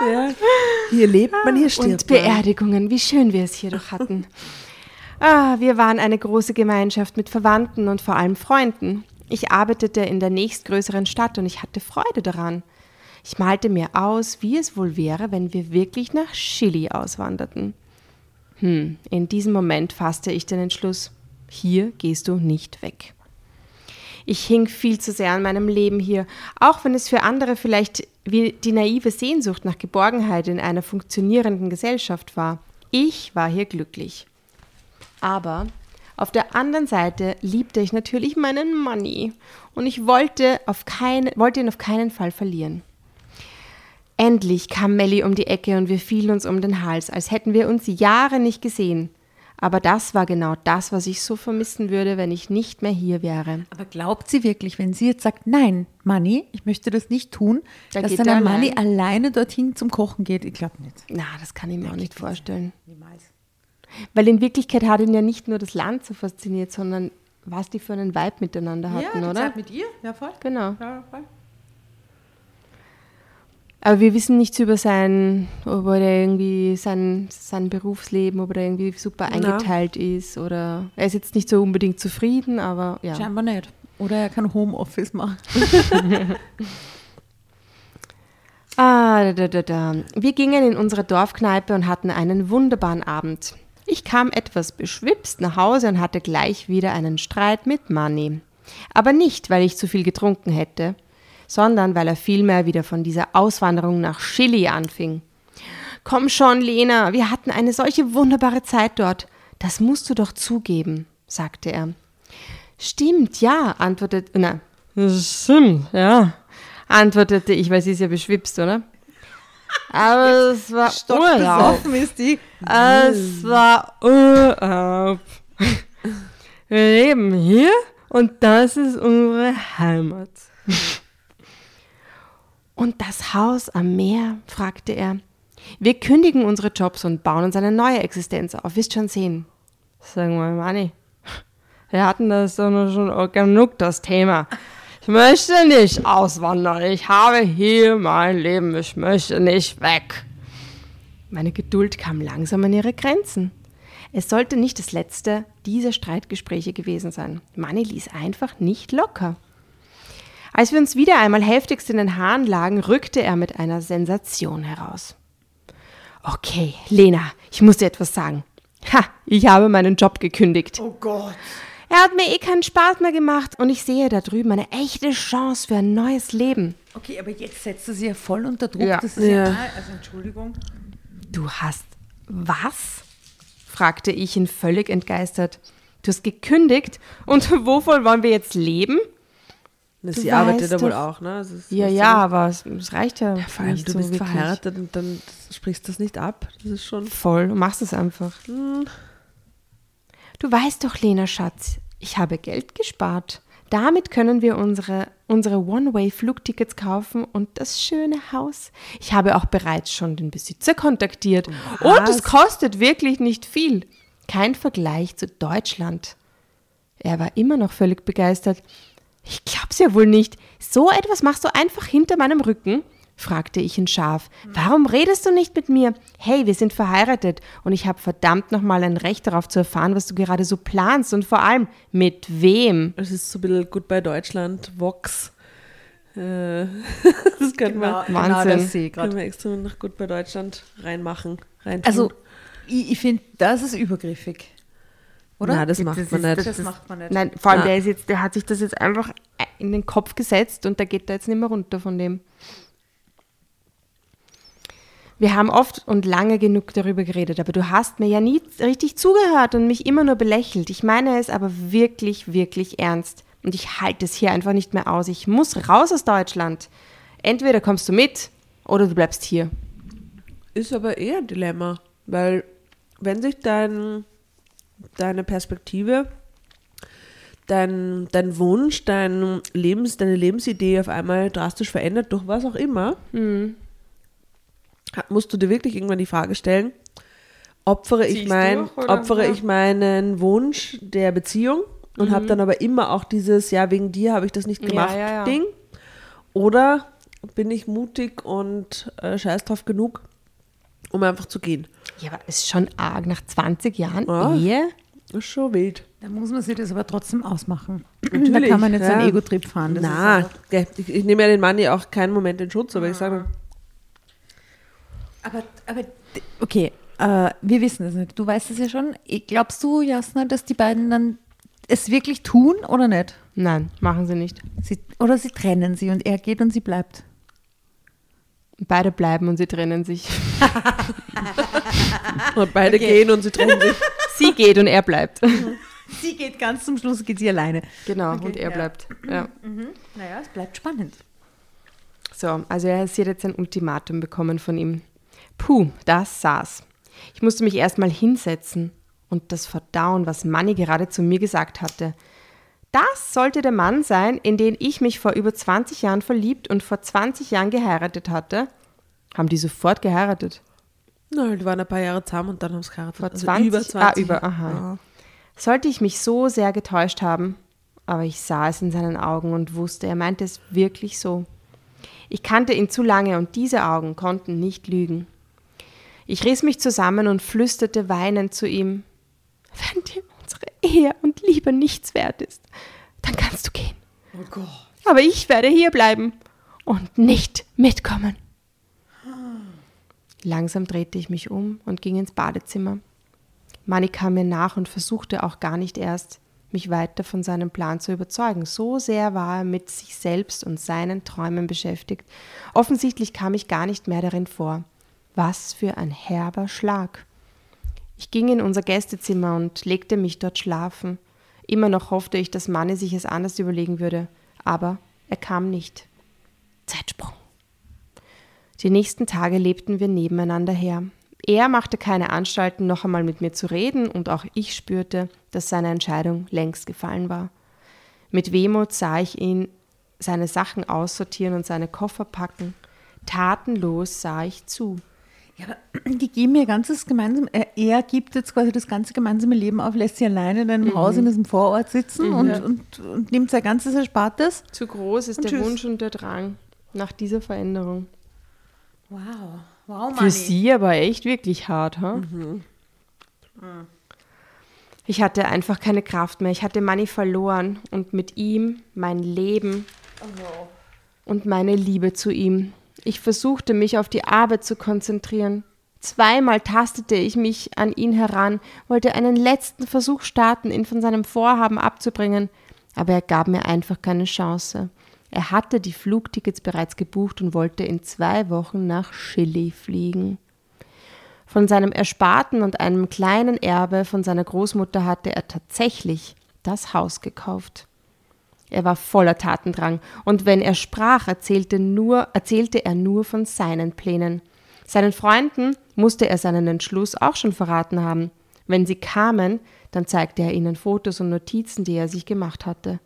Ja. Hier lebt man, hier Und stirbt man. Beerdigungen, wie schön wir es hier doch hatten. Ah, wir waren eine große Gemeinschaft mit Verwandten und vor allem Freunden. Ich arbeitete in der nächstgrößeren Stadt und ich hatte Freude daran. Ich malte mir aus, wie es wohl wäre, wenn wir wirklich nach Chili auswanderten. Hm, in diesem Moment fasste ich den Entschluss, hier gehst du nicht weg. Ich hing viel zu sehr an meinem Leben hier, auch wenn es für andere vielleicht wie die naive Sehnsucht nach Geborgenheit in einer funktionierenden Gesellschaft war. Ich war hier glücklich. Aber auf der anderen Seite liebte ich natürlich meinen Money und ich wollte, auf kein, wollte ihn auf keinen Fall verlieren. Endlich kam Melly um die Ecke und wir fielen uns um den Hals, als hätten wir uns Jahre nicht gesehen. Aber das war genau das, was ich so vermissen würde, wenn ich nicht mehr hier wäre. Aber glaubt sie wirklich, wenn sie jetzt sagt, nein, Manni, ich möchte das nicht tun, Da dass dann der Manni allein. alleine dorthin zum Kochen geht? Ich glaube nicht. Na, das kann ich mir auch nicht vorstellen. Niemals. Weil in Wirklichkeit hat ihn ja nicht nur das Land so fasziniert, sondern was die für einen Vibe miteinander hatten, oder? mit ihr? Ja, voll. Genau. Ja, voll. Aber wir wissen nichts über sein, ob er irgendwie sein, sein Berufsleben, ob er irgendwie super eingeteilt ist oder er ist jetzt nicht so unbedingt zufrieden, aber ja. Scheinbar nicht. Oder er kann Homeoffice machen. <laughs> Ah, da, da, da, da. Wir gingen in unsere Dorfkneipe und hatten einen wunderbaren Abend. Ich kam etwas beschwipst nach Hause und hatte gleich wieder einen Streit mit Manni. Aber nicht, weil ich zu viel getrunken hätte, sondern weil er vielmehr wieder von dieser Auswanderung nach Chili anfing. Komm schon, Lena, wir hatten eine solche wunderbare Zeit dort. Das musst du doch zugeben, sagte er. Stimmt, ja, antwortete, na, stimmt, ja, antwortete ich, weil sie ist ja beschwipst, oder? Aber es war Urlaub. Ist die. Es war Urlaub. Wir leben hier und das ist unsere Heimat. Und das Haus am Meer? fragte er. Wir kündigen unsere Jobs und bauen uns eine neue Existenz auf. Wirst schon sehen. Sagen wir, Manni, wir hatten das doch schon genug, das Thema. Ich möchte nicht auswandern. Ich habe hier mein Leben. Ich möchte nicht weg. Meine Geduld kam langsam an ihre Grenzen. Es sollte nicht das letzte dieser Streitgespräche gewesen sein. Manni ließ einfach nicht locker. Als wir uns wieder einmal heftigst in den Haaren lagen, rückte er mit einer Sensation heraus. Okay, Lena, ich muss dir etwas sagen. Ha, ich habe meinen Job gekündigt. Oh Gott. Er hat mir eh keinen Spaß mehr gemacht und ich sehe da drüben eine echte Chance für ein neues Leben. Okay, aber jetzt setzt er sie ja voll unter Druck. Ja. Das ist ja. Ja. also Entschuldigung. Du hast was? fragte ich ihn völlig entgeistert. Du hast gekündigt und <laughs> wovon wollen wir jetzt leben? Na, Du sie arbeitet weißt ja wohl auch, ne? Also Ja, ja, aber es, es reicht ja. Vor allem, nicht du so bist wirklich. verheiratet und dann sprichst du das nicht ab. Das ist schon. Voll, du machst es einfach. Du weißt doch, Lena Schatz, ich habe Geld gespart. Damit können wir unsere, unsere One-Way-Flugtickets kaufen und das schöne Haus. Ich habe auch bereits schon den Besitzer kontaktiert. Und es kostet wirklich nicht viel. Kein Vergleich zu Deutschland. Er war immer noch völlig begeistert. Ich glaub's ja wohl nicht. So etwas machst du einfach hinter meinem Rücken? Fragte ich ihn scharf. Warum redest du nicht mit mir? Hey, wir sind verheiratet und ich habe verdammt nochmal ein Recht darauf zu erfahren, was du gerade so planst und vor allem mit wem. Es ist so ein bisschen Goodbye Deutschland, Vox. Äh, <laughs> das könnten wir, Genau, Wahnsinn. das sehe ich können wir extra nach Goodbye Deutschland reinmachen. Rein Also, ich, ich finde, das ist übergriffig. Oder? Nein, das macht man ist- nicht. Das macht man nicht. Nein, vor allem der ist jetzt, der hat sich das jetzt einfach in den Kopf gesetzt und der geht da jetzt nicht mehr runter von dem. Wir haben oft und lange genug darüber geredet, aber du hast mir ja nie richtig zugehört und mich immer nur belächelt. Ich meine es aber wirklich, wirklich ernst. Und ich halte es hier einfach nicht mehr aus. Ich muss raus aus Deutschland. Entweder kommst du mit oder du bleibst hier. Ist aber eher ein Dilemma, weil wenn sich dein, deine Perspektive, dein, dein Wunsch, dein Lebens, deine Lebensidee auf einmal drastisch verändert, durch was auch immer, ha- musst du dir wirklich irgendwann die Frage stellen, opfere ich, mein, durch, opfere Ja. ich meinen Wunsch der Beziehung und habe dann aber immer auch dieses, ja, wegen dir habe ich das nicht Ja, gemacht, ja, ja. Ding. Oder bin ich mutig und äh, scheiß drauf genug, um einfach zu gehen. Ja, aber ist schon arg nach 20 Jahren Ja. Ehe. Das ist schon wild. Da muss man sich das aber trotzdem ausmachen. Natürlich, da kann man nicht so ja. einen Ego-Trip fahren. Das Na, ich, ich nehme ja den Mann ja auch keinen Moment in Schutz, aber ich sage, aber, aber okay, äh, wir wissen es nicht. Du weißt es ja schon. Glaubst du, Jasna, dass die beiden dann es wirklich tun oder nicht? Nein, machen sie nicht. Sie, oder sie trennen sie und er geht und sie bleibt. Beide bleiben und sie trennen sich. <laughs> und beide Okay. gehen und sie trennen sich. <laughs> Sie geht und er bleibt. <laughs> Sie geht ganz zum Schluss, geht sie alleine. Genau, Okay, und er ja. bleibt. Ja. Naja, es bleibt spannend. So, also er sie hat jetzt ein Ultimatum bekommen von ihm. Puh, das saß. Ich musste mich erstmal hinsetzen und das verdauen, was Manni gerade zu mir gesagt hatte. Das sollte der Mann sein, in den ich mich vor über 20 Jahren verliebt und vor 20 Jahren geheiratet hatte. Haben die sofort geheiratet? Na, die waren ein paar Jahre zusammen und dann haben sie geheiratet. Vor Also 20? über 20. Ah, über, aha. Ja. Sollte ich mich so sehr getäuscht haben, aber ich sah es in seinen Augen und wusste, er meinte es wirklich so. Ich kannte ihn zu lange und diese Augen konnten nicht lügen. Ich riss mich zusammen und flüsterte weinend zu ihm, wenn dir unsere Ehe und Liebe nichts wert ist, dann kannst du gehen. Oh Gott. Aber ich werde hier bleiben und nicht mitkommen. Langsam drehte ich mich um und ging ins Badezimmer. Manni kam mir nach und versuchte auch gar nicht erst, mich weiter von seinem Plan zu überzeugen. So sehr war er mit sich selbst und seinen Träumen beschäftigt. Offensichtlich kam ich gar nicht mehr darin vor. Was für ein herber Schlag. Ich ging in unser Gästezimmer und legte mich dort schlafen. Immer noch hoffte ich, dass Manni sich es anders überlegen würde, aber er kam nicht. Zeitsprung. Die nächsten Tage lebten wir nebeneinander her. Er machte keine Anstalten, noch einmal mit mir zu reden, und auch ich spürte, dass seine Entscheidung längst gefallen war. Mit Wehmut sah ich ihn seine Sachen aussortieren und seine Koffer packen. Tatenlos sah ich zu. Ja, aber <clears throat> die geben ihr ganzes gemeinsam, er, er gibt jetzt quasi das ganze gemeinsame Leben auf, lässt sie alleine in einem Haus in diesem Vorort sitzen und, und, und nimmt sein ganzes Erspartes. Zu groß ist der tschüss. Wunsch und der Drang nach dieser Veränderung. Wow, wow, Für sie aber echt wirklich hart, ha? Ich hatte einfach keine Kraft mehr. Ich hatte Manni verloren und mit ihm mein Leben und meine Liebe zu ihm. Ich versuchte mich auf die Arbeit zu konzentrieren. Zweimal tastete ich mich an ihn heran, wollte einen letzten Versuch starten, ihn von seinem Vorhaben abzubringen, aber er gab mir einfach keine Chance. Er hatte die Flugtickets bereits gebucht und wollte in zwei Wochen nach Chile fliegen. Von seinem Ersparten und einem kleinen Erbe von seiner Großmutter hatte er tatsächlich das Haus gekauft. Er war voller Tatendrang, und wenn er sprach, erzählte, nur, erzählte er nur von seinen Plänen. Seinen Freunden musste er seinen Entschluss auch schon verraten haben. Wenn sie kamen, dann zeigte er ihnen Fotos und Notizen, die er sich gemacht hatte.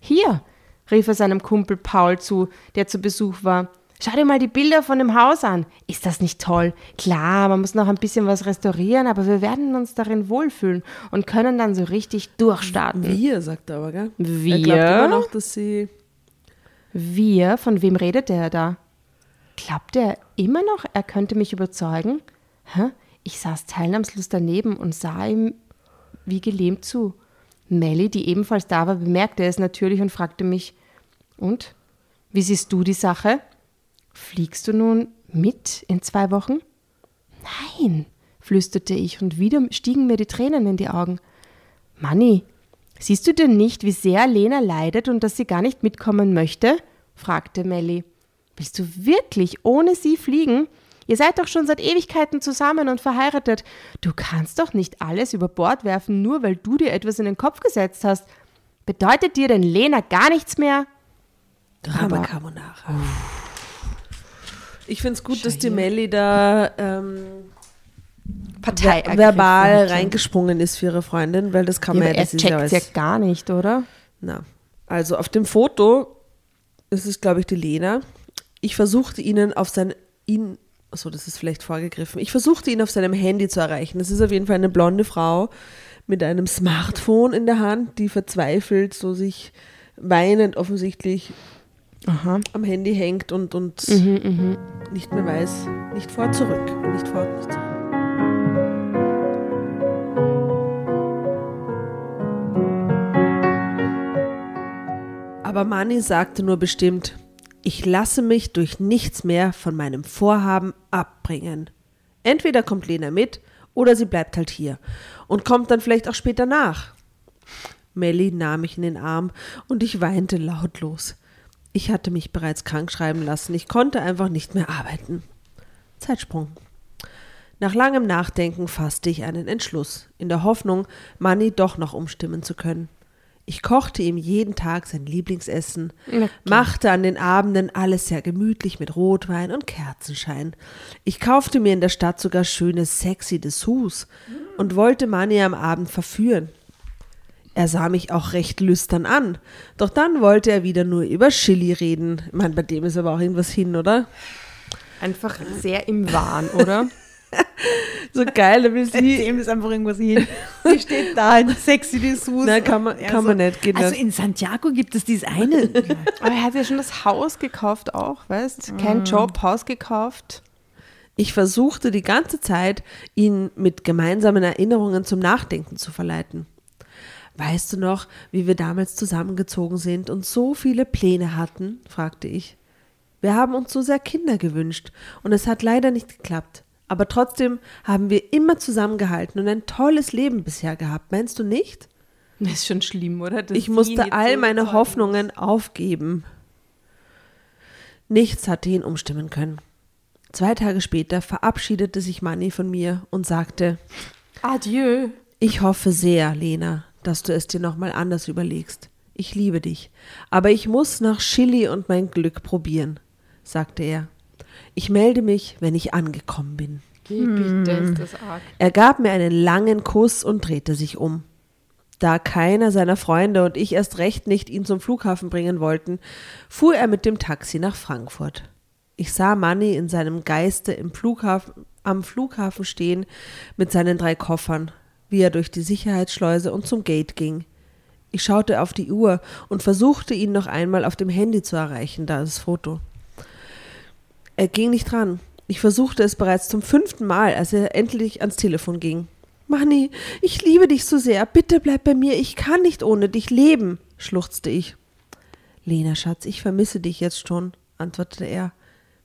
Hier, rief er seinem Kumpel Paul zu, der zu Besuch war. Schau dir mal die Bilder von dem Haus an. Ist das nicht toll? Klar, man muss noch ein bisschen was restaurieren, aber wir werden uns darin wohlfühlen und können dann so richtig durchstarten. Wir, sagt er aber, gell? Wir? Er glaubt immer noch, dass sie. Wir? Von wem redet er da? Glaubt er immer noch, er könnte mich überzeugen? Hä? Ich saß teilnahmslos daneben und sah ihm wie gelähmt zu. Melly, die ebenfalls da war, bemerkte es natürlich und fragte mich: Und? Wie siehst du die Sache? Fliegst du nun mit in zwei Wochen? Nein, flüsterte ich und wieder stiegen mir die Tränen in die Augen. Manni, siehst du denn nicht, wie sehr Lena leidet und dass sie gar nicht mitkommen möchte? fragte Melly. Willst du wirklich ohne sie fliegen? Ihr seid doch schon seit Ewigkeiten zusammen und verheiratet. Du kannst doch nicht alles über Bord werfen, nur weil du dir etwas in den Kopf gesetzt hast. Bedeutet dir denn Lena gar nichts mehr? Drama Carbonara. Ich finde es gut, dass die Melli da ähm, Partei ver verbal reingesprungen ist für ihre Freundin, weil das kann Ja, man ja, das ist ja ja gar nicht, oder? Na, also auf dem Foto, das ist glaube ich die Lena, ich versuchte ihnen auf sein, ihn, achso, das ist vielleicht vorgegriffen, ich versuchte ihn auf seinem Handy zu erreichen. Das ist auf jeden Fall eine blonde Frau mit einem Smartphone in der Hand, die verzweifelt so sich weinend offensichtlich Aha. am Handy hängt und, und mhm, mhm. nicht mehr weiß, nicht vor, zurück, nicht fort, nicht zurück. Aber Mani sagte nur bestimmt, ich lasse mich durch nichts mehr von meinem Vorhaben abbringen. Entweder kommt Lena mit oder sie bleibt halt hier und kommt dann vielleicht auch später nach. Melly nahm mich in den Arm und ich weinte lautlos. Ich hatte mich bereits krank schreiben lassen. Ich konnte einfach nicht mehr arbeiten. Zeitsprung. Nach langem Nachdenken fasste ich einen Entschluss, in der Hoffnung, Manny doch noch umstimmen zu können. Ich kochte ihm jeden Tag sein Lieblingsessen, machte an den Abenden alles sehr gemütlich mit Rotwein und Kerzenschein. Ich kaufte mir in der Stadt sogar schöne, sexy Dessous und wollte Manny am Abend verführen. Er sah mich auch recht lüstern an, doch dann wollte er wieder nur über Chili reden. Ich meine, bei dem ist aber auch irgendwas hin, oder? Einfach sehr im Wahn, oder? <laughs> So geil, da will sie. Dem ist einfach irgendwas hin. Die steht da in sexy Dessous. Nein, kann man, kann man nicht, geht Also nicht. in Santiago gibt es dieses eine. <laughs> Aber er hat ja schon das Haus gekauft auch, weißt? Kein Job, Haus gekauft. Ich versuchte die ganze Zeit, ihn mit gemeinsamen Erinnerungen zum Nachdenken zu verleiten. Weißt du noch, wie wir damals zusammengezogen sind und so viele Pläne hatten? fragte ich. Wir haben uns so sehr Kinder gewünscht und es hat leider nicht geklappt. Aber trotzdem haben wir immer zusammengehalten und ein tolles Leben bisher gehabt. Meinst du nicht? Das <laughs> ist schon schlimm, oder? Dass Ich musste all meine Hoffnungen aufgeben. Nichts hatte ihn umstimmen können. Zwei Tage später verabschiedete sich Manni von mir und sagte. Adieu. ich hoffe sehr, Lena, dass du es dir nochmal anders überlegst. Ich liebe dich, aber ich muss nach Chili und mein Glück probieren, sagte er. Ich melde mich, wenn ich angekommen bin. Geh bitte, ist das arg. Er gab mir einen langen Kuss und drehte sich um. Da keiner seiner Freunde und ich erst recht nicht ihn zum Flughafen bringen wollten, fuhr er mit dem Taxi nach Frankfurt. Ich sah Manny in seinem Geiste im Flughafen, am Flughafen stehen mit seinen drei Koffern, wie er durch die Sicherheitsschleuse und zum Gate ging. Ich schaute auf die Uhr und versuchte ihn noch einmal auf dem Handy zu erreichen, da das Foto. Er ging nicht dran. Ich versuchte es bereits zum fünften Mal, als er endlich ans Telefon ging. Manni, ich liebe dich so sehr. Bitte bleib bei mir. Ich kann nicht ohne dich leben, schluchzte ich. Lena, Schatz, ich vermisse dich jetzt schon, antwortete er.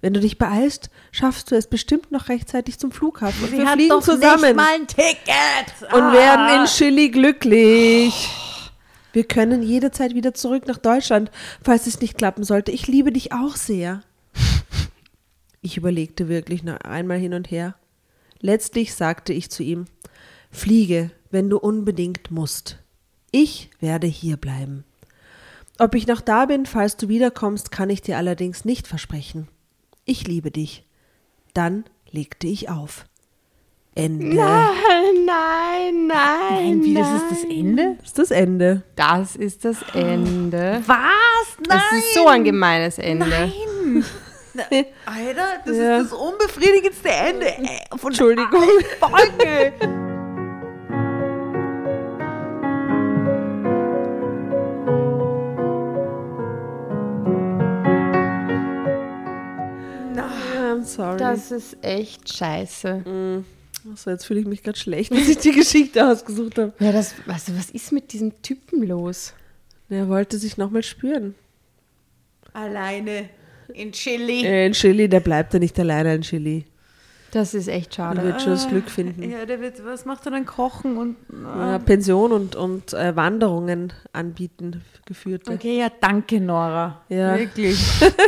Wenn du dich beeilst, schaffst du es bestimmt noch rechtzeitig zum Flughafen. Und Sie wir fliegen zusammen nicht mal ein Ticket. und werden Ah. in Chili glücklich. Wir können jederzeit wieder zurück nach Deutschland, falls es nicht klappen sollte. Ich liebe dich auch sehr. Ich überlegte wirklich noch einmal hin und her. Letztlich sagte ich zu ihm, fliege, wenn du unbedingt musst. Ich werde hier bleiben. Ob ich noch da bin, falls du wiederkommst, kann ich dir allerdings nicht versprechen. Ich liebe dich. Dann legte ich auf. Ende. Nein, nein, nein. Nein, wie, das ist das Ende? Das ist das Ende. Das ist das Ende. Was? Das ist so ein gemeines Ende. Nein. Alter, das Ja. ist das unbefriedigendste Ende äh, von Entschuldigung. Folge. <laughs> Das ist echt scheiße. Achso, jetzt fühle ich mich gerade schlecht, <laughs> dass ich die Geschichte ausgesucht habe. Ja, das, also was ist mit diesem Typen los? Er wollte sich nochmal spüren. Alleine in Chili. Äh, in Chili, der bleibt ja nicht alleine in Chili. Das ist echt Er schade. wird schon das Glück finden. Ja, der wird, was macht er dann? Kochen und. Ja, Pension und, und äh, Wanderungen anbieten, geführte. Okay, ja, danke, Nora. Ja. Wirklich.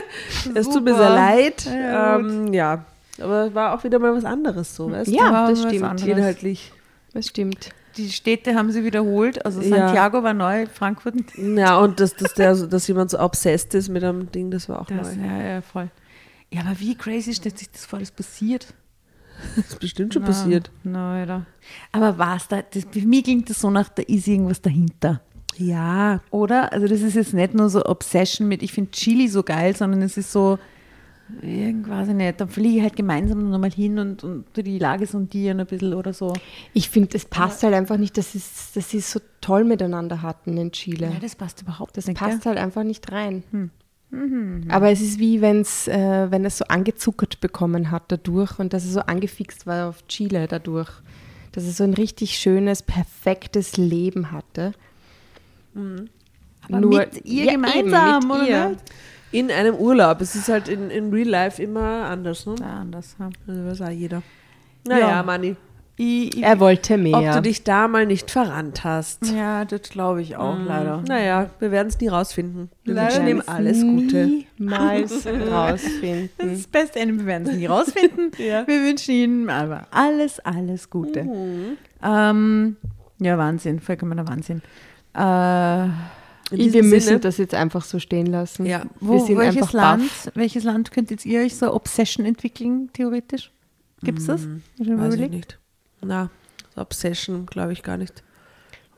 <laughs> Es tut mir sehr leid. Ja, Ja, ähm, ja. Aber war auch wieder mal was anderes so, weißt Ja, war das was stimmt. du? Inhaltlich. Das stimmt. Die Städte haben sie wiederholt. Also Ja. Santiago war neu, Frankfurt. Ja, und dass, dass, der, dass jemand so obsessed ist mit einem Ding, das war auch Das, neu. ja, ja, voll. Ja, aber wie crazy stellt sich das vor, das passiert? Das ist bestimmt schon Na, passiert. Na, Alter. Aber was da? Das, für mich klingt das so nach, da ist irgendwas dahinter. Ja, Oder? Also das ist jetzt nicht nur so Obsession mit, ich finde Chili so geil, sondern es ist so, irgendwas nicht, dann fliege ich halt gemeinsam nochmal hin und, und die Lage sondieren ein bisschen oder so. Ich finde, es passt halt einfach nicht, dass, es, dass sie es so toll miteinander hatten in Chile. Ja, das passt überhaupt das nicht. passt gell? halt einfach nicht rein. Aber es ist wie wenn's, äh, wenn es so angezuckert bekommen hat dadurch und dass es so angefixt war auf Chile dadurch. Dass es so ein richtig schönes, perfektes Leben hatte. Aber mit ihr ja, gemeinsam, eben, mit oder ihr. nicht? In einem Urlaub. Es ist halt in, in Real Life immer anders, ne? Ja, anders. Ja. Also weiß auch jeder. Naja, Ja. Manni. Ich, ich, Er wollte Ob mehr. du dich da mal nicht verrannt hast. ja, das glaube ich auch, leider. Naja, wir werden es nie rausfinden. Wir Leider wünschen ihm alles Gute. Niemals <laughs> Das rausfinden. ist das beste Ende. Wir werden es nie rausfinden. <laughs> Ja. Wir wünschen Ihnen aber alles, alles Gute. Ähm, ja, Wahnsinn, vollkommener Wahnsinn. Äh, In Ich, wir müssen Sinne- das jetzt einfach so stehen lassen. Ja. wo, wir sind welches, Land, baff. welches Land könntet ihr euch so Obsession entwickeln, theoretisch? Gibt es das? Mal Weiß ich überlegt? nicht. Na, Obsession glaube ich gar nicht.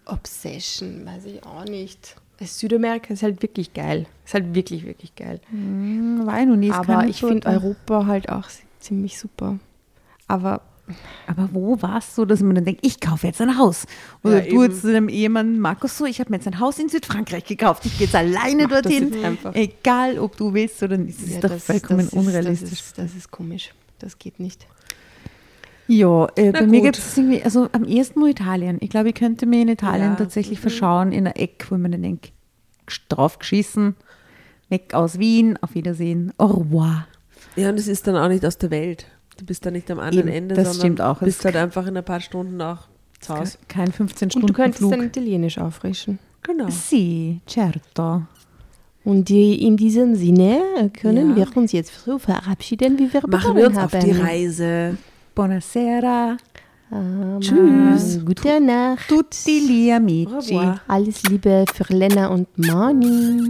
Obsession, weiß ich auch nicht. Südamerika ist halt wirklich geil. Ist halt wirklich, wirklich geil. Hm, War ich noch nie. Aber ich finde Europa halt auch ziemlich super. Aber Aber wo war es so, dass man dann denkt, ich kaufe jetzt ein Haus? Oder Ja, du eben. jetzt zu deinem Ehemann Markus so, ich habe mir jetzt ein Haus in Südfrankreich gekauft. Ich gehe jetzt alleine Mach das dorthin. Egal, ob du willst oder nicht. Das ist ja, doch vollkommen das unrealistisch. Ist, das, ist, das ist komisch. Das geht nicht. Ja, äh, bei Na mir gut. gibt es irgendwie, also am ersten Mal Italien. Ich glaube, ich könnte mir in Italien Ja. tatsächlich verschauen in einer Eck, wo ich mir dann denke, drauf geschissen, weg aus Wien, auf Wiedersehen, au revoir. Ja, und es ist dann auch nicht aus der Welt. Du bist da nicht am anderen Eben, Ende, das sondern stimmt auch. bist halt einfach in ein paar Stunden auch zu Hause. Kein 15 Und Stunden du könntest Flug. dann Italienisch auffrischen. Genau. Sì, certo. Und die, in diesem Sinne können Ja. wir uns jetzt so verabschieden, wie wir Machen begonnen wir uns haben. auf die Reise. Buonasera, Ähm, Tschüss. Gute Nacht. tutti gli amici. Alles Liebe für Lena und Mani.